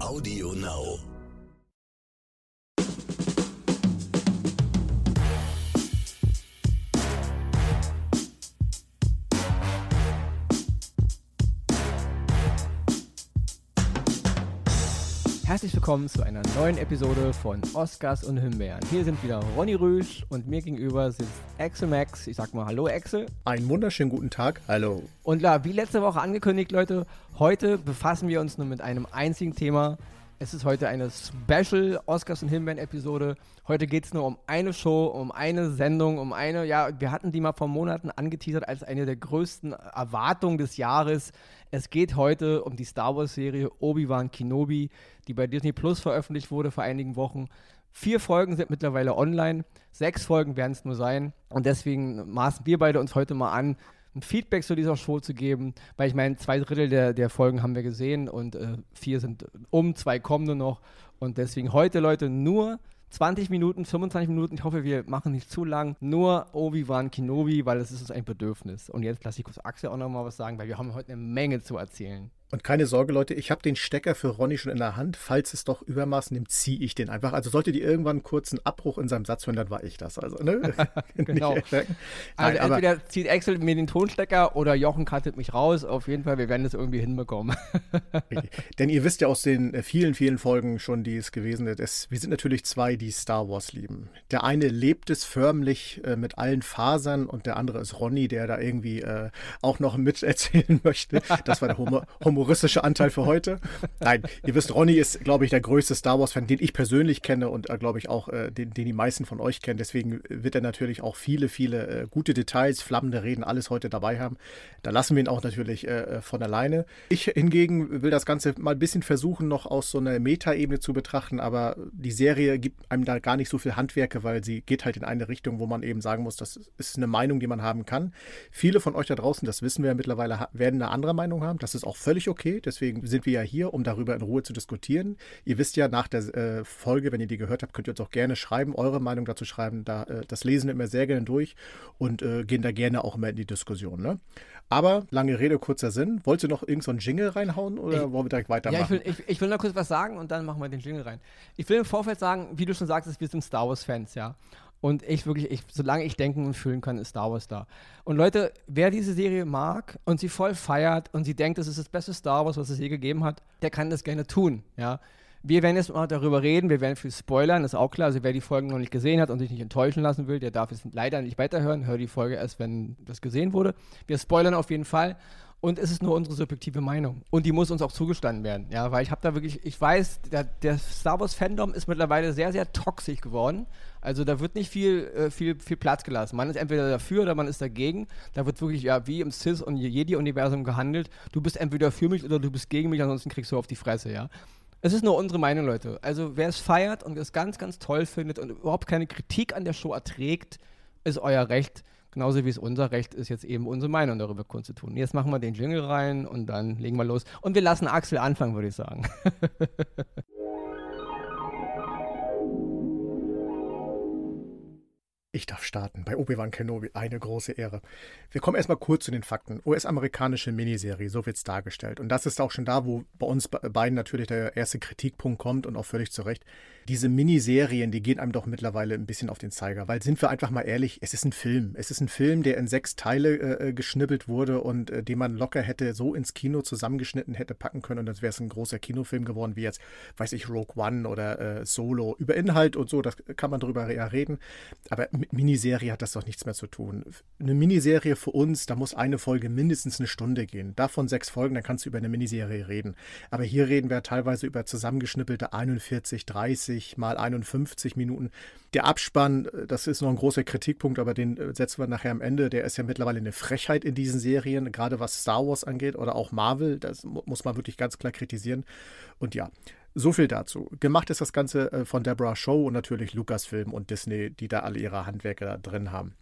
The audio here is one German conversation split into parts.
Audio Now. Herzlich willkommen zu einer neuen Episode von Oscars und Himbeeren. Hier sind wieder Ronny Rüsch und mir gegenüber sitzt Axel Max. Ich sag mal Hallo Axel. Einen wunderschönen guten Tag. Hallo. Und klar, wie letzte Woche angekündigt, Leute, heute befassen wir uns nur mit einem einzigen Thema. Es ist heute eine Special Oscars und Himbeeren Episode. Heute geht es nur um eine Show, um eine Sendung, um eine, ja, wir hatten die mal vor Monaten angeteasert als eine der größten Erwartungen des Jahres. Es geht heute um die Star Wars Serie Obi-Wan Kenobi, die bei Disney Plus veröffentlicht wurde vor einigen Wochen. Vier Folgen sind mittlerweile online, sechs Folgen werden es nur sein. Und deswegen maßen wir beide uns heute mal an, ein Feedback zu dieser Show zu geben, weil ich meine, zwei Drittel der, der Folgen haben wir gesehen und äh, vier sind um, zwei kommen nur noch. Und deswegen heute, Leute, nur 20 Minuten, 25 Minuten, ich hoffe, wir machen nicht zu lang, nur Obi-Wan Kenobi, weil es ist ein Bedürfnis. Und jetzt lasse ich kurz Axel auch noch mal was sagen, weil wir haben heute eine Menge zu erzählen. Und keine Sorge, Leute, ich habe den Stecker für Ronny schon in der Hand. Falls es doch Übermaß nimmt, ziehe ich den einfach. Also solltet ihr irgendwann einen kurzen Abbruch in seinem Satz hören, dann war ich das. Also, ne? genau. Nein, also entweder zieht Axel mir den Tonstecker oder Jochen cuttet mich raus. Auf jeden Fall, wir werden das irgendwie hinbekommen. Denn ihr wisst ja aus den äh, vielen, vielen Folgen schon, die es gewesen ist, wir sind natürlich zwei, die Star Wars lieben. Der eine lebt es förmlich äh, mit allen Fasern und der andere ist Ronny, der da irgendwie äh, auch noch miterzählen möchte. Das war der Humor humoristische Anteil für heute. Nein, ihr wisst, Ronny ist, glaube ich, der größte Star Wars-Fan, den ich persönlich kenne und, äh, glaube ich, auch äh, den, den die meisten von euch kennen. Deswegen wird er natürlich auch viele, viele äh, gute Details, flammende Reden, alles heute dabei haben. Da lassen wir ihn auch natürlich äh, äh, von alleine. Ich hingegen will das Ganze mal ein bisschen versuchen, noch aus so einer Metaebene zu betrachten, aber die Serie gibt einem da gar nicht so viel Handwerke, weil sie geht halt in eine Richtung, wo man eben sagen muss, das ist eine Meinung, die man haben kann. Viele von euch da draußen, das wissen wir ja mittlerweile, werden eine andere Meinung haben. Das ist auch völlig okay. Deswegen sind wir ja hier, um darüber in Ruhe zu diskutieren. Ihr wisst ja, nach der äh, Folge, wenn ihr die gehört habt, könnt ihr uns auch gerne schreiben, eure Meinung dazu schreiben. Da, äh, das lesen wir immer sehr gerne durch und äh, gehen da gerne auch immer in die Diskussion. Ne? Aber lange Rede, kurzer Sinn. Wollt ihr noch irgendeinen so Jingle reinhauen oder ich, wollen wir direkt weitermachen? Ja, ich will, ich, ich will noch kurz was sagen und dann machen wir den Jingle rein. Ich will im Vorfeld sagen, wie du schon sagst, wir sind Star Wars-Fans, ja. Und ich wirklich, ich, solange ich denken und fühlen kann, ist Star Wars da. Und Leute, wer diese Serie mag und sie voll feiert und sie denkt, das ist das beste Star Wars, was es je gegeben hat, der kann das gerne tun, ja. Wir werden jetzt mal darüber reden, wir werden viel spoilern, ist auch klar. Also wer die Folgen noch nicht gesehen hat und sich nicht enttäuschen lassen will, der darf jetzt leider nicht weiterhören. Hör die Folge erst, wenn das gesehen wurde. Wir spoilern auf jeden Fall. Und es ist nur unsere subjektive Meinung. Und die muss uns auch zugestanden werden. Ja, weil ich habe da wirklich, ich weiß, der, der Star Wars Fandom ist mittlerweile sehr, sehr toxisch geworden. Also da wird nicht viel, äh, viel, viel Platz gelassen. Man ist entweder dafür oder man ist dagegen. Da wird wirklich ja wie im Cis- und Jedi-Universum gehandelt. Du bist entweder für mich oder du bist gegen mich, ansonsten kriegst du auf die Fresse, ja. Es ist nur unsere Meinung, Leute. Also wer es feiert und es ganz, ganz toll findet und überhaupt keine Kritik an der Show erträgt, ist euer Recht. Genauso wie es unser Recht ist, jetzt eben unsere Meinung darüber kundzutun. Jetzt machen wir den Jingle rein und dann legen wir los. Und wir lassen Axel anfangen, würde ich sagen. Ich darf starten bei Obi-Wan Kenobi. Eine große Ehre. Wir kommen erstmal kurz zu den Fakten. US-amerikanische Miniserie, so wird es dargestellt. Und das ist auch schon da, wo bei uns beiden natürlich der erste Kritikpunkt kommt und auch völlig zu Recht diese Miniserien, die gehen einem doch mittlerweile ein bisschen auf den Zeiger, weil sind wir einfach mal ehrlich, es ist ein Film. Es ist ein Film, der in sechs Teile äh, äh, geschnippelt wurde und äh, den man locker hätte so ins Kino zusammengeschnitten hätte packen können und dann wäre es ein großer Kinofilm geworden, wie jetzt, weiß ich, Rogue One oder äh, Solo. Über Inhalt und so, das kann man drüber ja reden. Aber mit Miniserie hat das doch nichts mehr zu tun. Eine Miniserie für uns, da muss eine Folge mindestens eine Stunde gehen. Davon sechs Folgen, dann kannst du über eine Miniserie reden. Aber hier reden wir teilweise über zusammengeschnippelte 41, 30, 60 mal 51 Minuten. Der Abspann, äh, das ist noch ein großer Kritikpunkt, aber den äh, setzen wir nachher am Ende. Der ist ja mittlerweile eine Frechheit in diesen Serien, gerade was Star Wars angeht oder auch Marvel. Das muss man wirklich ganz klar kritisieren. Und ja, so viel dazu. Gemacht ist das Ganze äh, von Deborah Show und natürlich Lucasfilm und Disney, die da alle ihre Handwerke da drin haben.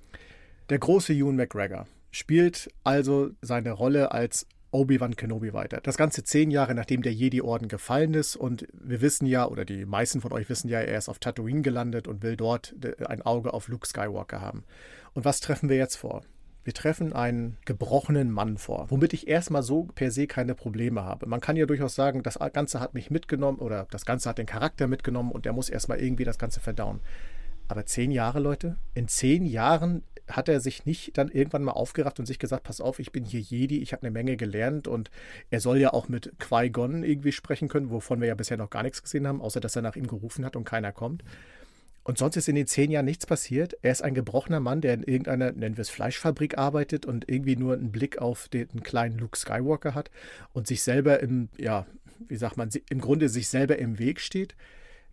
Der große Ewan McGregor spielt also seine Rolle als Obi-Wan Kenobi weiter. Das Ganze zehn Jahre nachdem der Jedi-Orden gefallen ist und wir wissen ja, oder die meisten von euch wissen ja, er ist auf Tatooine gelandet und will dort ein Auge auf Luke Skywalker haben. Und was treffen wir jetzt vor? Wir treffen einen gebrochenen Mann vor, womit ich erstmal so per se keine Probleme habe. Man kann ja durchaus sagen, das Ganze hat mich mitgenommen oder das Ganze hat den Charakter mitgenommen und der muss erstmal irgendwie das Ganze verdauen. Aber zehn Jahre, Leute, in zehn Jahren hat er sich nicht dann irgendwann mal aufgerafft und sich gesagt, pass auf, ich bin hier Jedi, ich habe eine Menge gelernt und er soll ja auch mit Qui-Gon irgendwie sprechen können, wovon wir ja bisher noch gar nichts gesehen haben, außer dass er nach ihm gerufen hat und keiner kommt. Und sonst ist in den zehn Jahren nichts passiert. Er ist ein gebrochener Mann, der in irgendeiner, nennen wir es Fleischfabrik arbeitet und irgendwie nur einen Blick auf den kleinen Luke Skywalker hat und sich selber im, ja, wie sagt man, im Grunde sich selber im Weg steht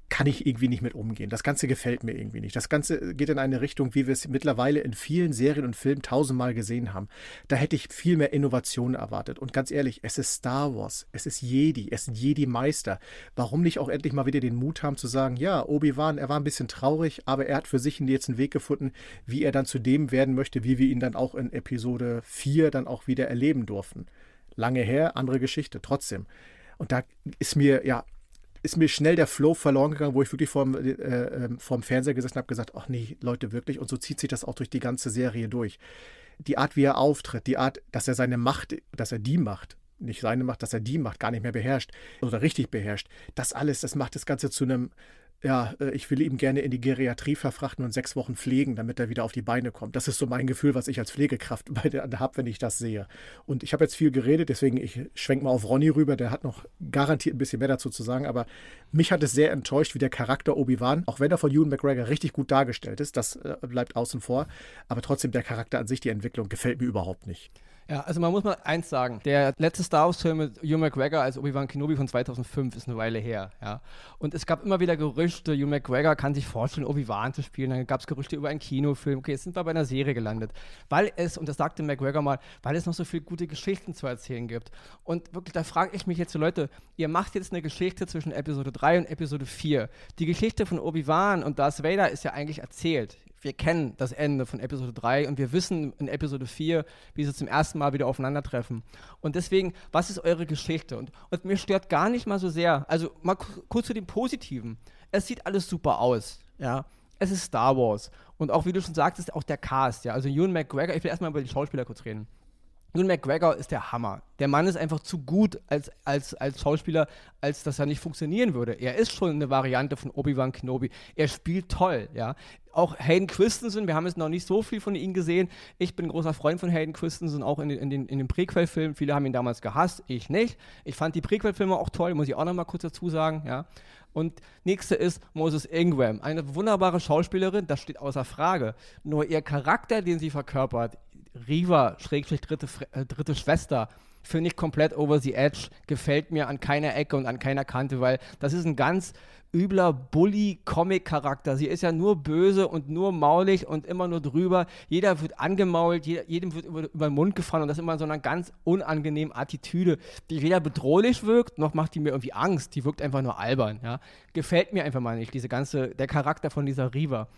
kann ich irgendwie nicht mit umgehen. Das Ganze gefällt mir irgendwie nicht. Das Ganze geht in eine Richtung, wie wir es mittlerweile in vielen Serien und Filmen tausendmal gesehen haben. Da hätte ich viel mehr Innovation erwartet. Und ganz ehrlich, es ist Star Wars, es ist Jedi, es sind Jedi-Meister. Warum nicht auch endlich mal wieder den Mut haben zu sagen, ja, Obi-Wan, er war ein bisschen traurig, aber er hat für sich jetzt einen Weg gefunden, wie er dann zu dem werden möchte, wie wir ihn dann auch in Episode 4 dann auch wieder erleben durften. Lange her, andere Geschichte, trotzdem. Und da ist mir, ja, ist mir schnell der Flow verloren gegangen, wo ich wirklich vorm, äh, ähm, vorm Fernseher gesessen habe, gesagt, ach nee, Leute, wirklich. Und so zieht sich das auch durch die ganze Serie durch. Die Art, wie er auftritt, die Art, dass er seine Macht, dass er die Macht, nicht seine Macht, dass er die Macht gar nicht mehr beherrscht oder richtig beherrscht, das alles, das macht das Ganze zu einem ja, äh, ich will ihn gerne in die Geriatrie verfrachten und sechs Wochen pflegen, damit er wieder auf die Beine kommt. Das ist so mein Gefühl, was ich als Pflegekraft habe, wenn ich das sehe. Und ich habe jetzt viel geredet, deswegen ich schwenke mal auf Ronny rüber, der hat noch garantiert ein bisschen mehr dazu zu sagen, aber mich hat es sehr enttäuscht, wie der Charakter Obi-Wan, auch wenn er von Ewan McGregor richtig gut dargestellt ist, das äh, bleibt außen vor, aber trotzdem der Charakter an sich, die Entwicklung gefällt mir überhaupt nicht. Ja, also man muss mal eins sagen. Der letzte Star Wars-Film mit Hugh McGregor als Obi-Wan Kenobi von 2005 ist eine Weile her. Ja. Und es gab immer wieder Gerüchte, Hugh McGregor kann sich vorstellen, Obi-Wan zu spielen. Dann gab es Gerüchte über einen Kinofilm. Okay, jetzt sind wir bei einer Serie gelandet. Weil es, und das sagte McGregor mal, weil es noch so viele gute Geschichten zu erzählen gibt. Und wirklich, da frage ich mich jetzt so, Leute, ihr macht jetzt eine Geschichte zwischen Episode 3 und Episode 4. Die Geschichte von Obi-Wan und Darth Vader ist ja eigentlich erzählt wir kennen das Ende von Episode 3 und wir wissen in Episode 4, wie sie zum ersten Mal wieder aufeinandertreffen. Und deswegen, was ist eure Geschichte? Und, und mir stört gar nicht mal so sehr, also mal kurz zu dem Positiven. Es sieht alles super aus, ja. Es ist Star Wars. Und auch, wie du schon sagtest, auch der Cast, ja. Also Ewan McGregor, ich will erstmal über die Schauspieler kurz reden. Ewan McGregor ist der Hammer. Der Mann ist einfach zu gut als, als, als Schauspieler, als dass er nicht funktionieren würde. Er ist schon eine Variante von Obi-Wan Kenobi. Er spielt toll, ja. Auch Hayden Christensen, wir haben jetzt noch nicht so viel von ihm gesehen. Ich bin ein großer Freund von Hayden Christensen, auch in den, in den, in den Prequel-Filmen. Viele haben ihn damals gehasst, ich nicht. Ich fand die Prequel-Filme auch toll, muss ich auch noch mal kurz dazu sagen, ja. Und nächste ist Moses Ingram, eine wunderbare Schauspielerin, das steht außer Frage. Nur ihr Charakter, den sie verkörpert, Riva, Schrägstrich dritte, äh, dritte Schwester, finde ich komplett over the edge, gefällt mir an keiner Ecke und an keiner Kante, weil das ist ein ganz übler Bully-Comic-Charakter. Sie ist ja nur böse und nur maulig und immer nur drüber. Jeder wird angemault, jeder, jedem wird über, über, den Mund gefahren und das immer in so einer ganz unangenehmen Attitüde, die weder bedrohlich wirkt, noch macht die mir irgendwie Angst. Die wirkt einfach nur albern. Ja? Gefällt mir einfach mal nicht, diese ganze, der Charakter von dieser Riva.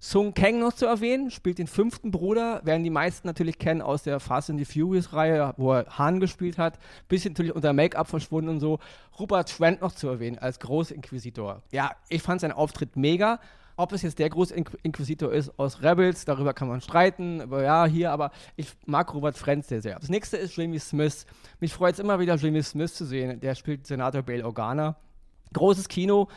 Sung Kang noch zu erwähnen, spielt den fünften Bruder, werden die meisten natürlich kennen aus der Fast and the Furious Reihe, wo er Han gespielt hat, bisschen natürlich unter Make-up verschwunden und so. Rupert Trent noch zu erwähnen als Großinquisitor. Ja, ich fand seinen Auftritt mega. Ob es jetzt der Großinquisitor ist aus Rebels, darüber kann man streiten, aber ja, hier, aber ich mag Robert Trent sehr, sehr. Das nächste ist Jamie Smith. Mich freut es immer wieder, Jamie Smith zu sehen. Der spielt Senator Bail Organa. Großes Kino,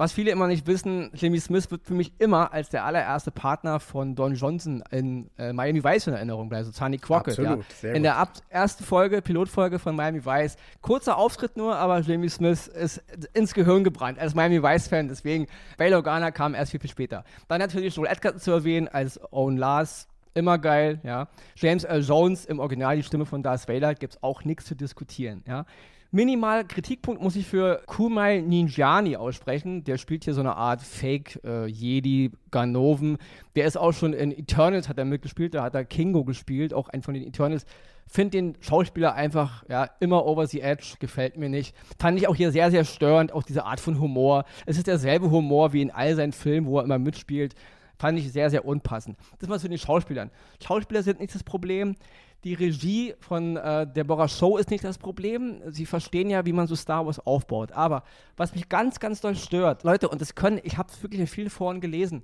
was viele immer nicht wissen, Jimmy Smith wird für mich immer als der allererste Partner von Don Johnson in äh, Miami Vice in Erinnerung bleiben, so Tony Crockett. Absolut, ja. In der ab ersten Folge, Pilotfolge von Miami Vice. Kurzer Auftritt nur, aber Jimmy Smith ist ins Gehirn gebrannt als Miami Vice-Fan. Deswegen, Bail Organa kam erst viel, viel später. Dann natürlich Joel Edgerton zu erwähnen als Owen Lars. Immer geil, ja. James L. Jones im Original, die Stimme von Darth Vader, gibt es auch nichts zu diskutieren, ja. Minimal Kritikpunkt muss ich für Kumai Ninjani aussprechen. Der spielt hier so eine Art Fake äh, Ganoven. Der ist auch schon in Eternals hat er mitgespielt, da hat er Kingo gespielt, auch ein von den Eternals. Finde den Schauspieler einfach ja, immer over the edge, gefällt mir nicht. Fand ich auch hier sehr, sehr störend, auch diese Art von Humor. Es ist derselbe Humor wie in all seinen Filmen, wo er immer mitspielt. Fand ich sehr, sehr unpassend. Das mal zu den Schauspielern. Schauspieler sind nicht das Problem. Die Regie von äh, Deborah Show ist nicht das Problem. Sie verstehen ja, wie man so Star Wars aufbaut. Aber was mich ganz, ganz doll stört, Leute, und das können, ich habe es wirklich in vielen Foren gelesen,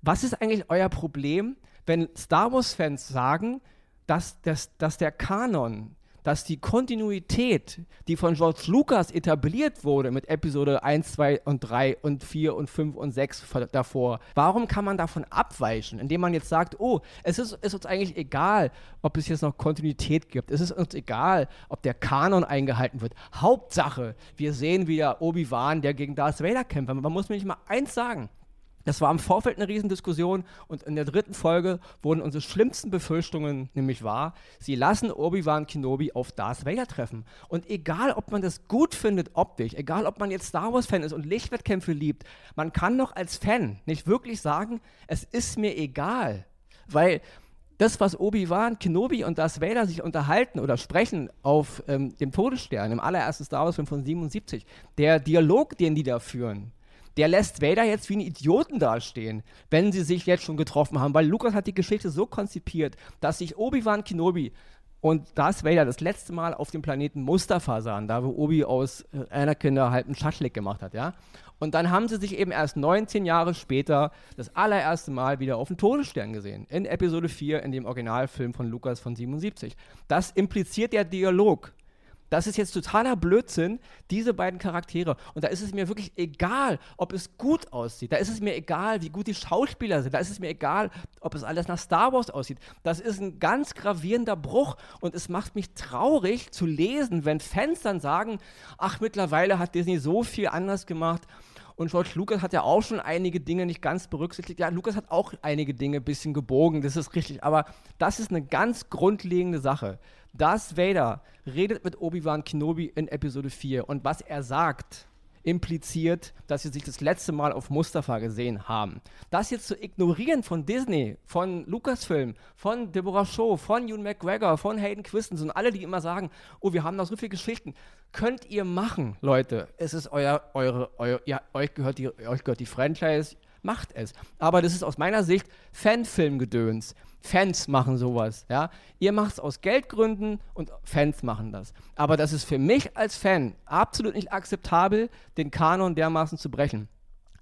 was ist eigentlich euer Problem, wenn Star Wars-Fans sagen, dass, dass, dass der Kanon dass die Kontinuität, die von George Lucas etabliert wurde mit Episode 1, 2 und 3 und 4 und 5 und 6 davor, warum kann man davon abweichen, indem man jetzt sagt, oh, es ist, ist uns eigentlich egal, ob es jetzt noch Kontinuität gibt. Es ist uns egal, ob der Kanon eingehalten wird. Hauptsache, wir sehen wieder Obi-Wan, der gegen Darth Vader kämpft. Man muss mir nicht mal eins sagen. Das war im Vorfeld eine Riesendiskussion und in der dritten Folge wurden unsere schlimmsten Befürchtungen nämlich wahr. Sie lassen Obi-Wan Kenobi auf Darth Vader treffen. Und egal, ob man das gut findet optisch, egal, ob man jetzt Star Wars-Fan ist und Lichtwettkämpfe liebt, man kann doch als Fan nicht wirklich sagen, es ist mir egal. Weil das, was Obi-Wan, Kenobi und Darth Vader sich unterhalten oder sprechen auf ähm, dem Todesstern, im allerersten Star Wars-Film von 77, der Dialog, den die da führen, der lässt Vader jetzt wie einen Idioten dastehen, wenn sie sich jetzt schon getroffen haben, weil Lukas hat die Geschichte so konzipiert, dass sich Obi-Wan Kenobi und Darth Vader das letzte Mal auf dem Planeten Mustafa sahen, da wo Obi aus äh, Anakin halt einen Schaschlik gemacht hat, ja. Und dann haben sie sich eben erst 19 Jahre später das allererste Mal wieder auf dem Todesstern gesehen. In Episode 4, in dem Originalfilm von Lukas von 77. Das impliziert der Dialog das ist jetzt totaler Blödsinn, diese beiden Charaktere. Und da ist es mir wirklich egal, ob es gut aussieht. Da ist es mir egal, wie gut die Schauspieler sind. Da ist es mir egal, ob es alles nach Star Wars aussieht. Das ist ein ganz gravierender Bruch. Und es macht mich traurig zu lesen, wenn Fans dann sagen, ach, mittlerweile hat Disney so viel anders gemacht. Und George Lucas hat ja auch schon einige Dinge nicht ganz berücksichtigt. Ja, Lucas hat auch einige Dinge ein bisschen gebogen, das ist richtig. Aber das ist eine ganz grundlegende Sache. Darth Vader redet mit Obi-Wan Kenobi in Episode 4 und was er sagt, impliziert, dass sie sich das letzte Mal auf Mustafa gesehen haben. Das jetzt zu ignorieren von Disney, von Lucasfilm, von Deborah Shaw, von Ewan McGregor, von Hayden Christensen, alle, die immer sagen, oh, wir haben noch so viele Geschichten, könnt ihr machen, Leute. Es ist euer, eure, euer, ja, euch gehört die, euch gehört die Franchise, macht es. Aber das ist aus meiner Sicht Fanfilmgedöns. Fans machen sowas, ja. Ihr macht es aus Geldgründen und Fans machen das. Aber das ist für mich als Fan absolut nicht akzeptabel, den Kanon dermaßen zu brechen.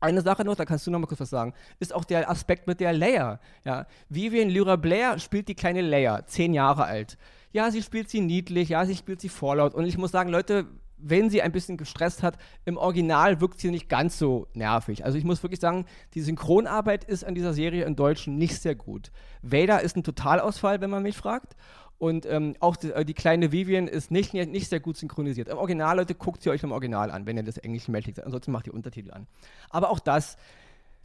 Eine Sache noch, da kannst du noch mal kurz was sagen, ist auch der Aspekt mit der Leia. Ja, Vivian Lyra Blair spielt die kleine Leia, zehn Jahre alt. Ja, sie spielt sie niedlich, ja, sie spielt sie vorlaut. Und ich muss sagen, Leute, wenn sie ein bisschen gestresst hat, im Original wirkt sie nicht ganz so nervig. Also ich muss wirklich sagen, die Synchronarbeit ist an dieser Serie in Deutschen nicht sehr gut. Vader ist ein Totalausfall, wenn man mich fragt. Und ähm, auch die, äh, die, kleine Vivian ist nicht, nicht sehr gut synchronisiert. Im Original, Leute, guckt sie euch im Original an, wenn ihr das Englisch mächtig seid. Ansonsten macht ihr Untertitel an. Aber auch das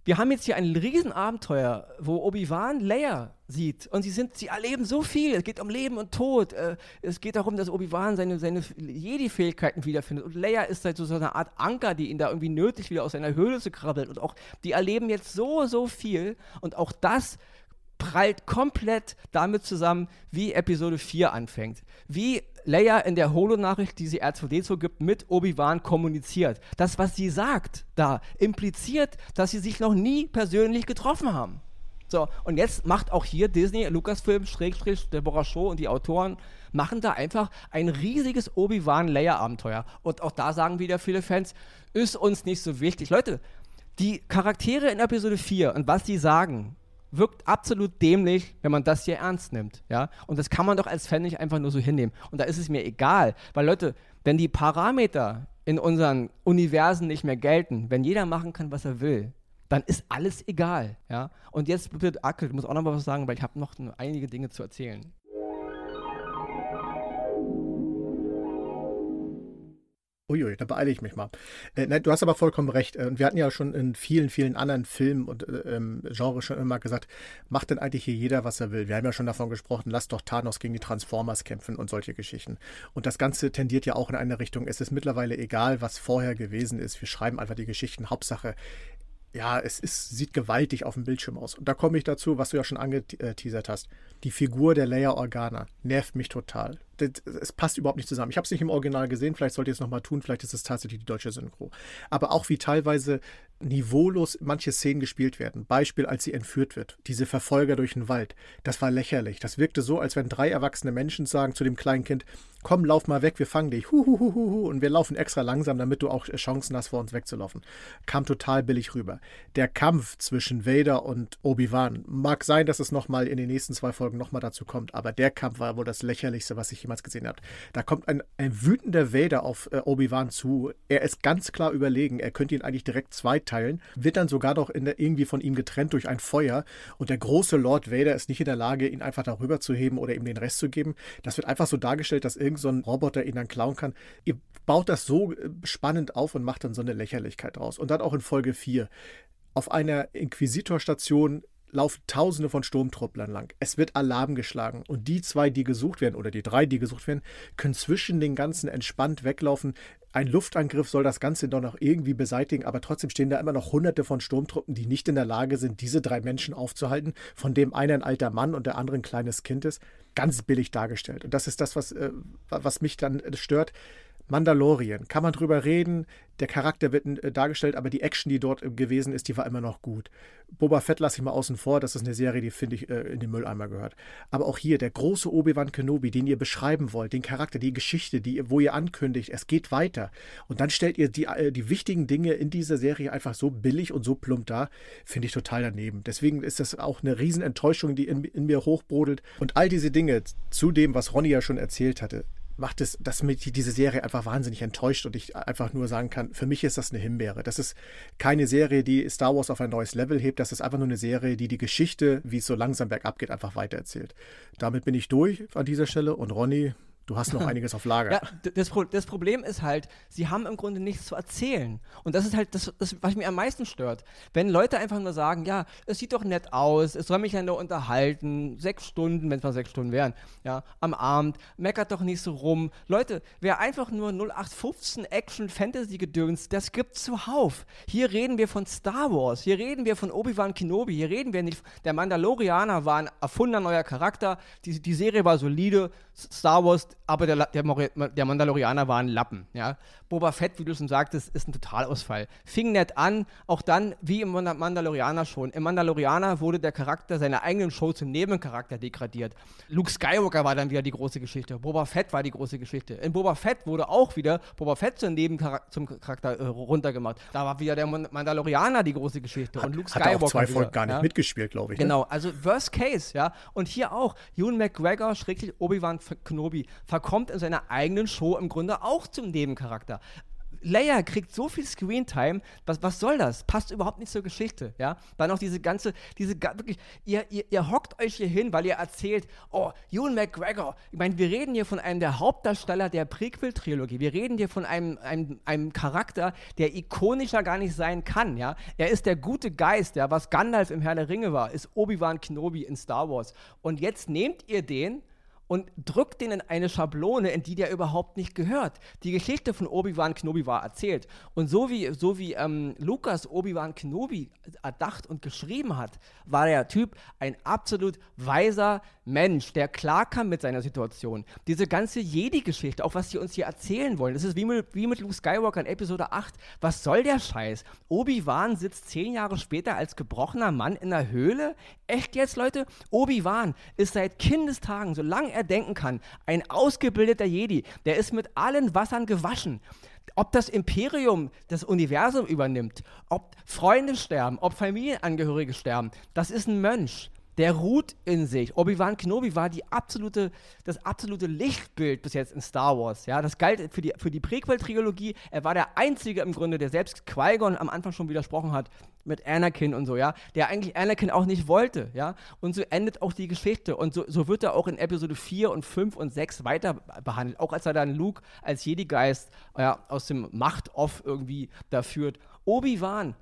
wir haben jetzt hier ein Riesenabenteuer, wo Obi-Wan Leia sieht. Und sie sind, sie erleben so viel. Es geht um Leben und Tod. Äh, es geht darum, dass Obi-Wan seine, seine Jedi-Fähigkeiten wiederfindet. Und Leia ist halt so, so eine Art Anker, die ihn da irgendwie nötig wieder aus seiner Höhle zu krabbeln. Und auch, die erleben jetzt so, so viel. Und auch das prallt komplett damit zusammen, wie Episode 4 anfängt. Wie Leia in der Holo-Nachricht, die sie R2D2 gibt, mit Obi-Wan kommuniziert. Das, was sie sagt, da impliziert, dass sie sich noch nie persönlich getroffen haben. So, und jetzt macht auch hier Disney, Lucasfilm, Schrägstrich, Deborah Shaw und die Autoren machen da einfach ein riesiges Obi-Wan-Leia-Abenteuer. Und auch da sagen wieder viele Fans, ist uns nicht so wichtig. Leute, die Charaktere in Episode 4 und was sie sagen, wirkt absolut dämlich, wenn man das hier ernst nimmt. Ja? Und das kann man doch als Fan nicht einfach nur so hinnehmen. Und da ist es mir egal, weil Leute, wenn die Parameter in unseren Universen nicht mehr gelten, wenn jeder machen kann, was er will, dann ist alles egal. Ja? Und jetzt wird Akel, ich muss auch noch mal was sagen, weil ich habe noch einige Dinge zu erzählen. Uiui, da beeile ich mich mal. Äh, nein, du hast aber vollkommen recht. Und wir hatten ja schon in vielen, vielen anderen Filmen und äh, ähm, Genres schon immer gesagt, macht denn eigentlich hier jeder, was er will? Wir haben ja schon davon gesprochen, lass doch Thanos gegen die Transformers kämpfen und solche Geschichten. Und das Ganze tendiert ja auch in eine Richtung, es ist mittlerweile egal, was vorher gewesen ist. Wir schreiben einfach die Geschichten. Hauptsache, ja, es ist, sieht gewaltig auf dem Bildschirm aus. Und da komme ich dazu, was du ja schon angeteasert hast. Die Figur der Leia Organa nervt mich total. Es passt überhaupt nicht zusammen. Ich habe es nicht im Original gesehen, vielleicht sollt ihr es nochmal tun, vielleicht ist es tatsächlich die deutsche Synchro. Aber auch wie teilweise niveaulos manche Szenen gespielt werden. Beispiel, als sie entführt wird. Diese Verfolger durch den Wald. Das war lächerlich. Das wirkte so, als wenn drei erwachsene Menschen sagen zu dem kleinen Kind, komm, lauf mal weg, wir fangen dich. Huhuhuhu. Und wir laufen extra langsam, damit du auch Chancen hast, vor uns wegzulaufen. Kam total billig rüber. Der Kampf zwischen Vader und Obi-Wan. Mag sein, dass es nochmal in den nächsten zwei Folgen nochmal dazu kommt, aber der Kampf war wohl das lächerlichste, was ich jemals gesehen habe. Da kommt ein, ein wütender Vader auf äh, Obi-Wan zu. Er ist ganz klar überlegen. Er könnte ihn eigentlich direkt zweiteilen. Wird dann sogar doch der, irgendwie von ihm getrennt durch ein Feuer. Und der große Lord Vader ist nicht in der Lage, ihn einfach darüber zu heben oder ihm den Rest zu geben. Das wird einfach so dargestellt, dass irgend so Roboter ihn dann klauen kann. Ihr baut das so äh, spannend auf und macht dann so eine Lächerlichkeit draus. Und dann auch in Folge 4. Auf einer Inquisitorstation laufen Tausende von Sturmtrupplern lang. Es wird Alarm geschlagen und die zwei, die gesucht werden oder die drei, die gesucht werden, können zwischen den ganzen entspannt weglaufen. Ein Luftangriff soll das Ganze doch noch irgendwie beseitigen, aber trotzdem stehen da immer noch hunderte von Sturmtruppen, die nicht in der Lage sind, diese drei Menschen aufzuhalten, von dem einer ein alter Mann und der andere ein kleines Kind ist. Ganz billig dargestellt. Und das ist das, was, äh, was mich dann stört. Mandalorian, kann man drüber reden, der Charakter wird äh, dargestellt, aber die Action, die dort äh, gewesen ist, die war immer noch gut. Boba Fett lasse ich mal außen vor, das ist eine Serie, die finde ich äh, in den Mülleimer gehört. Aber auch hier, der große Obi-Wan Kenobi, den ihr beschreiben wollt, den Charakter, die Geschichte, die, wo ihr ankündigt, es geht weiter. Und dann stellt ihr die, die wichtigen Dinge in dieser Serie einfach so billig und so plump dar, finde ich total daneben. Deswegen ist das auch eine Riesenenttäuschung, die in, in mir hochbrodelt. Und all diese Dinge zu dem, was Ronny ja schon erzählt hatte, macht es, dass mich diese Serie einfach wahnsinnig enttäuscht und ich einfach nur sagen kann, für mich ist das eine Himbeere. Das ist keine Serie, die Star Wars auf ein neues Level hebt. Das ist einfach nur eine Serie, die die Geschichte, wie es so langsam bergab geht, einfach weitererzählt. Damit bin ich durch an dieser Stelle und Ronny, Du hast noch einiges auf Lager. Ja, das, Pro das, Problem ist halt, sie haben im Grunde nichts zu erzählen. Und das ist halt das, das, was mich am meisten stört. Wenn Leute einfach nur sagen, ja, es sieht doch nett aus, es soll mich ja nur unterhalten, sechs Stunden, wenn es mal sechs Stunden wären, ja, am Abend, meckert doch nicht so rum. Leute, wer einfach nur 0815 Action Fantasy gedöns, das gibt's zuhauf. Hier reden wir von Star Wars, hier reden wir von Obi-Wan Kenobi, hier reden wir nicht, der Mandalorianer war ein erfundener neuer Charakter, die, die Serie war solide, Star Wars aber der, der, der, Mandalorianer war ein Lappen. Ja? Boba Fett, wie du schon sagtest, ist ein Totalausfall. Fing nett an, auch dann wie im Mandalorianer schon. Im Mandalorianer wurde der Charakter seiner eigenen Show zum Nebencharakter degradiert. Luke Skywalker war dann wieder die große Geschichte. Boba Fett war die große Geschichte. In Boba Fett wurde auch wieder Boba Fett zum Nebencharakter zum Charakter äh, runtergemacht. Da war wieder der Mandalorianer die große Geschichte. Hat, und Luke Skywalker. Hat auch zwei Folgen gar nicht ja? mitgespielt, glaube ich. Ne? Genau, also Worst Case, ja. Und hier auch, Ewan McGregor, Obi-Wan Kenobi, verkommt in seiner eigenen Show im Grunde auch zum Nebencharakter. Leia kriegt so viel Screentime, was, was soll das? Passt überhaupt nicht zur Geschichte, ja? Dann auch diese ganze, diese, wirklich, ihr, ihr, ihr hockt euch hier hin, weil ihr erzählt, oh, Ewan McGregor, ich meine, wir reden hier von einem der Hauptdarsteller der Prequel-Trilogie, wir reden hier von einem, einem, einem Charakter, der ikonischer gar nicht sein kann, ja? Er ist der gute Geist, ja, was Gandalf im Herr der Ringe war, ist Obi-Wan Kenobi in Star Wars. Und jetzt nehmt ihr den und drückt den in eine Schablone, in die der überhaupt nicht gehört. Die Geschichte von Obi-Wan Kenobi war erzählt. Und so wie, so wie ähm, Lukas Obi-Wan Kenobi erdacht und geschrieben hat, war der Typ ein absolut weiser Mensch, der klarkam mit seiner Situation. Diese ganze Jedi-Geschichte, auch was sie uns hier erzählen wollen, das ist wie mit, wie mit Luke Skywalker in Episode 8. Was soll der Scheiß? Obi-Wan sitzt zehn Jahre später als gebrochener Mann in der Höhle? Echt jetzt, Leute? Obi-Wan ist seit Kindestagen, solange er er denken kann. Ein ausgebildeter Jedi, der ist mit allen Wassern gewaschen. Ob das Imperium das Universum übernimmt, ob Freunde sterben, ob Familienangehörige sterben, das ist ein Mönch. Der ruht in sich. Obi-Wan Kenobi war die absolute, das absolute Lichtbild bis jetzt in Star Wars. Ja, das galt für die, für die Prequel-Trilogie. Er war der Einzige im Grunde, der selbst Qui-Gon am Anfang schon widersprochen hat mit Anakin und so, ja, der eigentlich Anakin auch nicht wollte, ja, und so endet auch die Geschichte. Und so, so wird er auch in Episode 4 und 5 und 6 weiter behandelt, auch als er dann Luke als Jedi-Geist ja, aus dem Macht-Off irgendwie da führt. Obi-Wan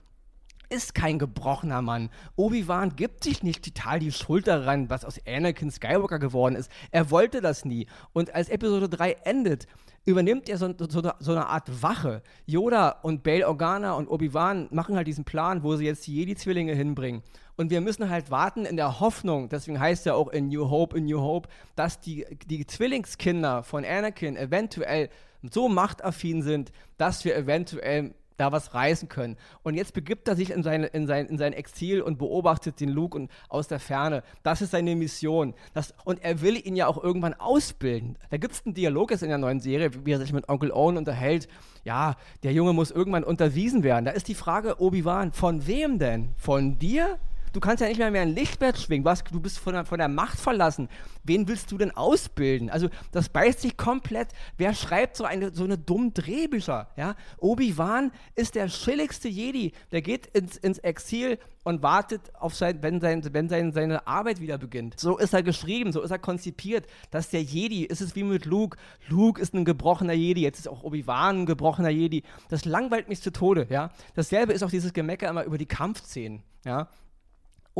ist kein gebrochener Mann. Obi-Wan gibt sich nicht total die Schulter ran, was aus Anakin Skywalker geworden ist. Er wollte das nie. Und als Episode 3 endet, übernimmt er so, so, so, eine Art Wache. Yoda und Bail Organa und Obi-Wan machen halt diesen Plan, wo sie jetzt die Jedi-Zwillinge hinbringen. Und wir müssen halt warten in der Hoffnung, deswegen heißt ja auch in New Hope, in New Hope, dass die, die Zwillingskinder von Anakin eventuell so machtaffin sind, dass wir eventuell da was reißen können. Und jetzt begibt er sich in, seine, in, sein, in sein Exil und beobachtet den Luke und aus der Ferne. Das ist seine Mission. Das, und er will ihn ja auch irgendwann ausbilden. Da gibt es einen Dialog jetzt in der neuen Serie, wie er sich mit Onkel Owen unterhält. Ja, der Junge muss irgendwann unterwiesen werden. Da ist die Frage, Obi-Wan, von wem denn? Von dir? Du kannst ja nicht mehr, mehr ein Lichtwert schwingen. Was, du bist von der, von der Macht verlassen. Wen willst du denn ausbilden? Also, das beißt sich komplett. Wer schreibt so eine, so eine dummen Drehbücher? Ja? Obi-Wan ist der schilligste Jedi. Der geht ins, ins Exil und wartet auf sein, wenn, sein, wenn sein, seine Arbeit wieder beginnt. So ist er geschrieben, so ist er konzipiert, dass der Jedi, ist es wie mit Luke, Luke ist ein gebrochener Jedi, jetzt ist auch Obi-Wan ein gebrochener Jedi. Das langweilt mich zu Tode, ja. Dasselbe ist auch dieses Gemecker immer über die Kampfszenen, ja.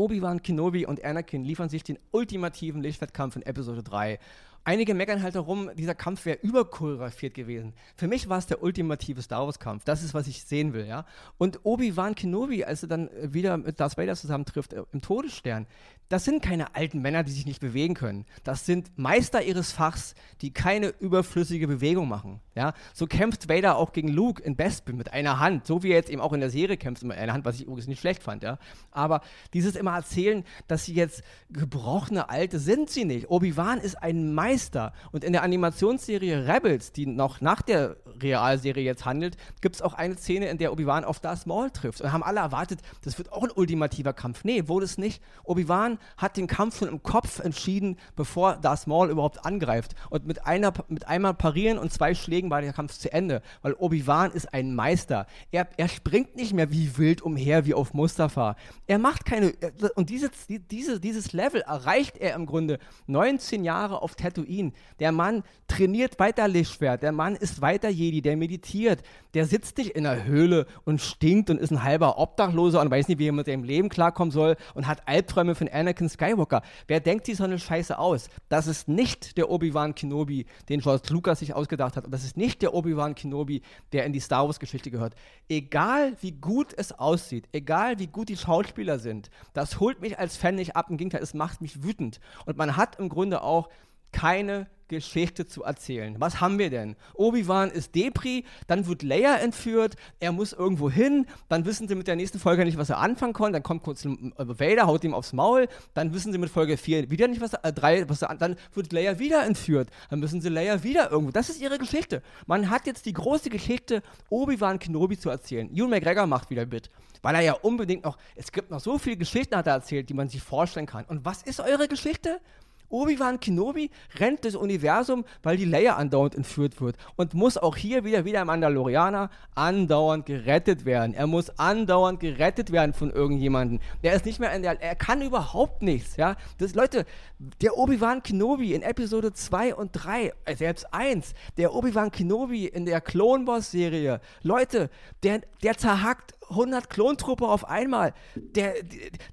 Obi-Wan Kenobi und Anakin liefern sich den ultimativen Lichtwettkampf in Episode 3. Einige meckern halt darum, dieser Kampf wäre überchoreografiert gewesen. Für mich war es der ultimative Star Wars-Kampf. Das ist, was ich sehen will, ja. Und Obi-Wan Kenobi, als er dann wieder mit Darth Vader zusammentrifft äh, im Todesstern, das sind keine alten Männer, die sich nicht bewegen können. Das sind Meister ihres Fachs, die keine überflüssige Bewegung machen. Ja? So kämpft Vader auch gegen Luke in Bespin mit einer Hand, so wie er jetzt eben auch in der Serie kämpft mit einer Hand, was ich übrigens nicht schlecht fand. Ja? Aber dieses immer erzählen, dass sie jetzt gebrochene Alte sind sie nicht. Obi-Wan ist ein Meister. Und in der Animationsserie Rebels, die noch nach der Realserie jetzt handelt, gibt es auch eine Szene, in der Obi-Wan auf Darth Maul trifft. Und haben alle erwartet, das wird auch ein ultimativer Kampf. Nee, wurde es nicht. Obi-Wan hat den Kampf schon im Kopf entschieden, bevor Darth Maul überhaupt angreift. Und mit, einer, mit einmal parieren und zwei Schlägen war der Kampf zu Ende. Weil Obi-Wan ist ein Meister. Er, er springt nicht mehr wie wild umher, wie auf Mustafa. Er macht keine. Und dieses, diese, dieses Level erreicht er im Grunde 19 Jahre auf Tatooine. Der Mann trainiert weiter Lichtschwert. Der Mann ist weiter Jedi. Der meditiert. Der sitzt nicht in der Höhle und stinkt und ist ein halber Obdachloser und weiß nicht, wie er mit seinem Leben klarkommen soll und hat Albträume von Anakin Skywalker. Wer denkt sich so eine Scheiße aus? Das ist nicht der Obi-Wan Kenobi, den George Lucas sich ausgedacht hat. Und das ist nicht der Obi-Wan Kenobi, der in die Star Wars-Geschichte gehört. Egal wie gut es aussieht, egal wie gut die Schauspieler sind, das holt mich als Fan nicht ab. Im Gegenteil, es macht mich wütend. Und man hat im Grunde auch keine Geschichte zu erzählen. Was haben wir denn? Obi-Wan ist Depri, dann wird Leia entführt, er muss irgendwo hin, dann wissen sie mit der nächsten Folge nicht, was er anfangen kann, dann kommt kurz Vader, haut ihm aufs Maul, dann wissen sie mit Folge 4 wieder nicht, was er, äh, 3, was er, dann wird Leia wieder entführt, dann müssen sie Leia wieder irgendwo, das ist ihre Geschichte. Man hat jetzt die große Geschichte, Obi-Wan Kenobi zu erzählen. Ewan McGregor macht wieder mit, weil er ja unbedingt noch, es gibt noch so viele Geschichten, hat er erzählt, die man sich vorstellen kann. Und was ist eure Geschichte? Obi-Wan Kenobi rennt das Universum, weil die Leia andauernd entführt wird und muss auch hier wieder wie der Mandalorianer andauernd gerettet werden. Er muss andauernd gerettet werden von irgendjemandem. Der ist nicht mehr in der, er kann überhaupt nichts, ja. Das, Leute, der Obi-Wan Kenobi in Episode 2 und 3, äh, selbst 1, der Obi-Wan Kenobi in der Clone Wars Serie, Leute, der, der zerhackt 100 Klontruppe auf einmal. Der,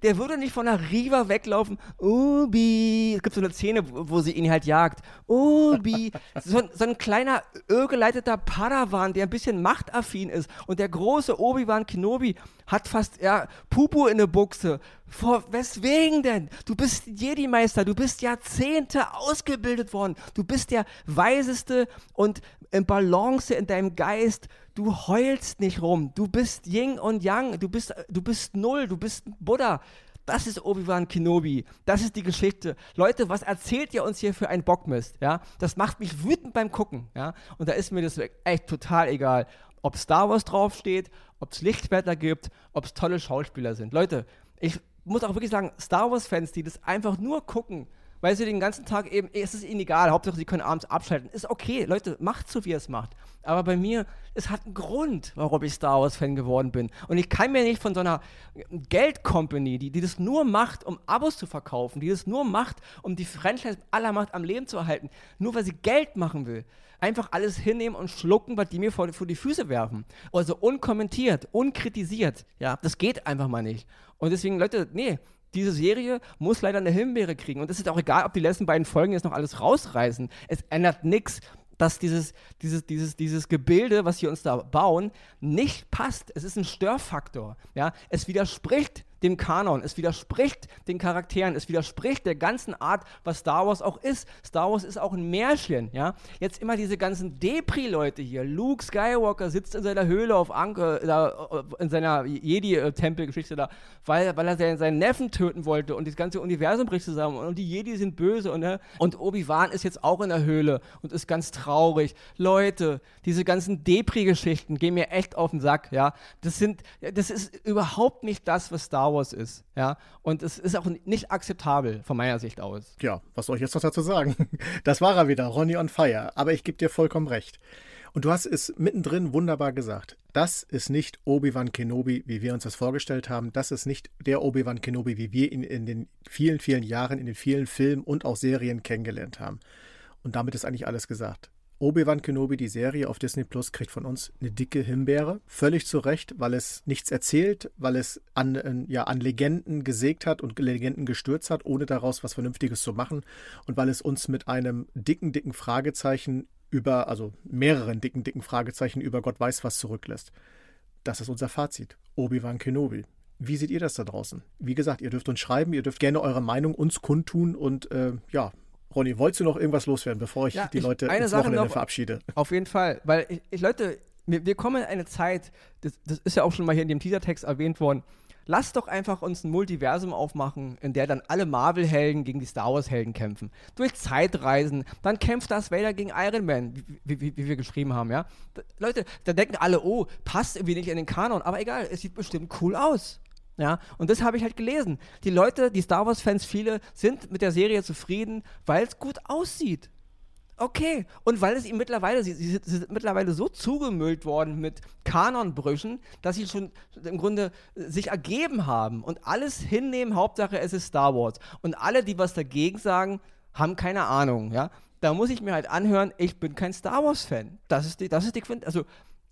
der würde nicht von der Riva weglaufen. Ubi. Es gibt so eine Szene, wo sie ihn halt jagt. Ubi. so, so ein kleiner, ölgeleiteter Padawan, der ein bisschen machtaffin ist. Und der große Obi-Wan Kenobi hat fast, ja, Pupu in der Buchse. Vor, weswegen denn? Du bist Jedi-Meister, du bist Jahrzehnte ausgebildet worden, du bist der Weiseste und im Balance in deinem Geist, du heulst nicht rum, du bist Yin und Yang, du bist, du bist Null, du bist Buddha. Das ist Obi-Wan Kenobi. Das ist die Geschichte. Leute, was erzählt ihr uns hier für ein Bockmist? Ja? Das macht mich wütend beim Gucken. Ja? Und da ist mir das echt total egal, ob Star Wars draufsteht, ob es Lichtschwerter gibt, ob es tolle Schauspieler sind. Leute, ich muss auch wirklich sagen, Star Wars-Fans, die das einfach nur gucken, weil sie den ganzen Tag eben, es ist ihnen egal, Hauptsache sie können abends abschalten. Ist okay, Leute, macht so, wie ihr es macht. Aber bei mir, es hat einen Grund, warum ich Star Wars-Fan geworden bin. Und ich kann mir nicht von so einer Geldcompany, die, die das nur macht, um Abos zu verkaufen, die das nur macht, um die Franchise aller Macht am Leben zu erhalten, nur weil sie Geld machen will, einfach alles hinnehmen und schlucken, was die mir vor, vor die Füße werfen. Also unkommentiert, unkritisiert. Ja, das geht einfach mal nicht. Und deswegen, Leute, nee, diese Serie muss leider eine Himbeere kriegen. Und es ist auch egal, ob die letzten beiden Folgen jetzt noch alles rausreißen. Es ändert nichts, dass dieses, dieses, dieses, dieses Gebilde, was wir uns da bauen, nicht passt. Es ist ein Störfaktor. Ja? Es widerspricht dem Kanon, es widerspricht den Charakteren, es widerspricht der ganzen Art, was Star Wars auch ist. Star Wars ist auch ein Märchen, ja. Jetzt immer diese ganzen Depri-Leute hier. Luke Skywalker sitzt in seiner Höhle auf Anker, da, in seiner Jedi-Tempelgeschichte da, weil, weil er seinen, Neffen töten wollte und das ganze Universum bricht zusammen und die Jedi sind böse und, ne? und Obi-Wan ist jetzt auch in der Höhle und ist ganz traurig. Leute, diese ganzen Depri-Geschichten gehen mir echt auf den Sack, ja. Das sind, das ist überhaupt nicht das, was Star Star Wars ist. Ja? Und es ist auch nicht akzeptabel von meiner Sicht aus. Ja, was soll ich jetzt noch dazu sagen? Das war er wieder, Ronny on Fire. Aber ich gebe dir vollkommen recht. Und du hast es mittendrin wunderbar gesagt. Das ist nicht Obi-Wan Kenobi, wie wir uns das vorgestellt haben. Das ist nicht der Obi-Wan Kenobi, wie wir ihn in den vielen, vielen Jahren, in den vielen Filmen und auch Serien kennengelernt haben. Und damit ist eigentlich alles gesagt. Obi-Wan Kenobi, die Serie auf Disney Plus, kriegt von uns eine dicke Himbeere. Völlig zu Recht, weil es nichts erzählt, weil es an, äh, ja, an Legenden gesägt hat und Legenden gestürzt hat, ohne daraus was Vernünftiges zu machen. Und weil es uns mit einem dicken, dicken Fragezeichen über, also mehreren dicken, dicken Fragezeichen über Gott weiß was zurücklässt. Das ist unser Fazit. Obi-Wan Kenobi. Wie seht ihr das da draußen? Wie gesagt, ihr dürft uns schreiben, ihr dürft gerne eure Meinung uns kundtun und äh, ja, Ronny, wolltest du noch irgendwas loswerden, bevor ich ja, die Leute eine ins Sache Wochenende noch, verabschiede? Auf jeden Fall, weil ich, ich Leute, wir, wir, kommen in eine Zeit, das, das, ist ja auch schon mal hier in dem Teasertext erwähnt worden, lass doch einfach uns ein Multiversum aufmachen, in der dann alle Marvel-Helden gegen die Star Wars-Helden kämpfen. Durch Zeitreisen, dann kämpft das Vader gegen Iron Man, wie, wie, wie wir geschrieben haben, ja. Da, Leute, da denken alle, oh, passt irgendwie nicht in den Kanon, aber egal, es sieht bestimmt cool aus. Ja, und das habe ich halt gelesen. Die Leute, die Star Wars-Fans, viele, sind mit der Serie zufrieden, weil es gut aussieht. Okay. Und weil es ihm mittlerweile, sie, sie, sind mittlerweile so zugemüllt worden mit Kanonbrüchen, dass sie schon im Grunde sich ergeben haben und alles hinnehmen, Hauptsache es ist Star Wars. Und alle, die was dagegen sagen, haben keine Ahnung, ja. Da muss ich mir halt anhören, ich bin kein Star Wars-Fan. Das ist die, das ist die Quint also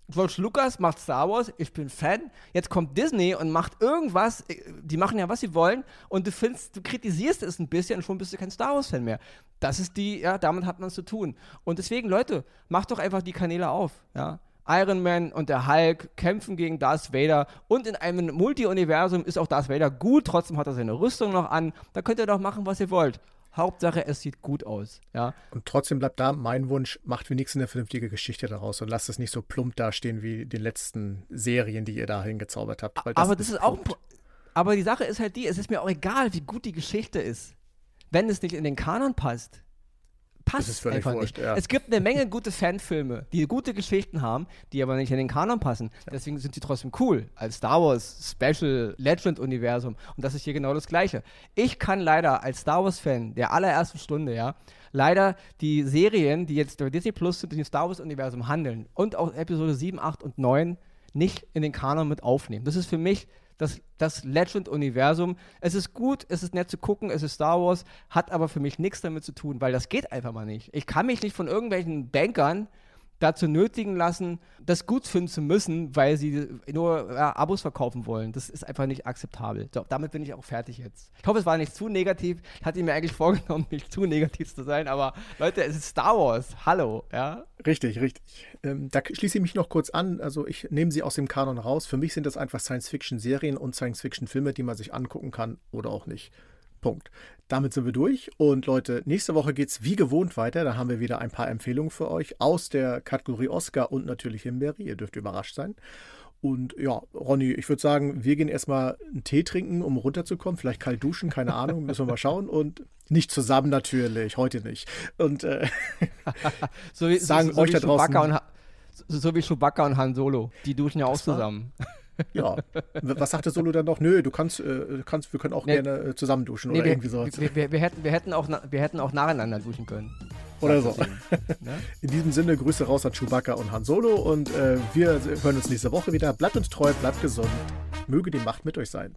George Lucas macht Star Wars, ich bin Fan. Jetzt kommt Disney und macht irgendwas, äh, die machen ja, was sie wollen, und du findest, du kritisierst es ein bisschen und schon bist du kein Star Wars-Fan mehr. Das ist die, ja, damit hat man es zu tun. Und deswegen, Leute, macht doch einfach die Kanäle auf, ja. Iron Man und der Hulk kämpfen gegen Darth Vader und in einem Multi-Universum ist auch Darth Vader gut, trotzdem hat er seine Rüstung noch an. Da könnt ihr doch machen, was ihr wollt. Hauptsache, es sieht gut aus. Ja? Und trotzdem bleibt da mein Wunsch, macht wenigstens eine vernünftige Geschichte daraus und lasst es nicht so plump dastehen wie den letzten Serien, die ihr da hingezaubert habt. Das aber das ist, ist auch. Aber die Sache ist halt die, es ist mir auch egal, wie gut die Geschichte ist. Wenn es nicht in den Kanon passt, passt einfach wurscht, nicht. Ja. Es gibt eine Menge gute Fanfilme, die gute Geschichten haben, die aber nicht in den Kanon passen. Deswegen sind sie trotzdem cool als Star Wars Special Legend Universum. Und das ist hier genau das Gleiche. Ich kann leider als Star Wars Fan der allerersten Stunde, ja, leider die Serien, die jetzt bei Disney Plus sind, im Star Wars Universum handeln und auch Episode 7, 8 und 9 nicht in den Kanon mit aufnehmen. Das ist für mich das, das Legend-Universum. Es ist gut, es ist nett zu gucken, es ist Star Wars, hat aber für mich nichts damit zu tun, weil das geht einfach mal nicht. Ich kann mich nicht von irgendwelchen Bankern dazu nötigen lassen, das gut finden zu müssen, weil sie nur ja, Abos verkaufen wollen. Das ist einfach nicht akzeptabel. So, damit bin ich auch fertig jetzt. Ich hoffe, es war nicht zu negativ. Ich hatte mir eigentlich vorgenommen, nicht zu negativ zu sein, aber Leute, es ist Star Wars. Hallo, ja? Richtig, richtig. Ähm, da schließe ich mich noch kurz an. Also ich nehme sie aus dem Kanon raus. Für mich sind das einfach Science-Fiction-Serien und Science-Fiction-Filme, die man sich angucken kann oder auch nicht. Punkt. Damit sind wir durch. Und Leute, nächste Woche geht es wie gewohnt weiter. Da haben wir wieder ein paar Empfehlungen für euch aus der Kategorie Oscar und natürlich Himbeere. Ihr dürft überrascht sein. Und ja, Ronny, ich würde sagen, wir gehen erstmal einen Tee trinken, um runterzukommen. Vielleicht kalt duschen, keine Ahnung, müssen wir mal schauen. Und nicht zusammen natürlich, heute nicht. Und äh, so wie, sagen so, so euch da draußen. Und, so wie Chewbacca und Han Solo, die duschen ja auch zusammen. Ja. Was sagte Solo dann noch? Nö, du kannst, äh, kannst wir können auch nee, gerne äh, zusammen duschen nee, oder wir, irgendwie sowas. Wir, wir, wir, hätten, wir, hätten auch, wir hätten auch nacheinander duschen können. Oder so. Ne? In diesem Sinne, Grüße raus an Chewbacca und Han Solo und äh, wir hören uns nächste Woche wieder. Bleibt uns treu, bleibt gesund. Möge die Macht mit euch sein.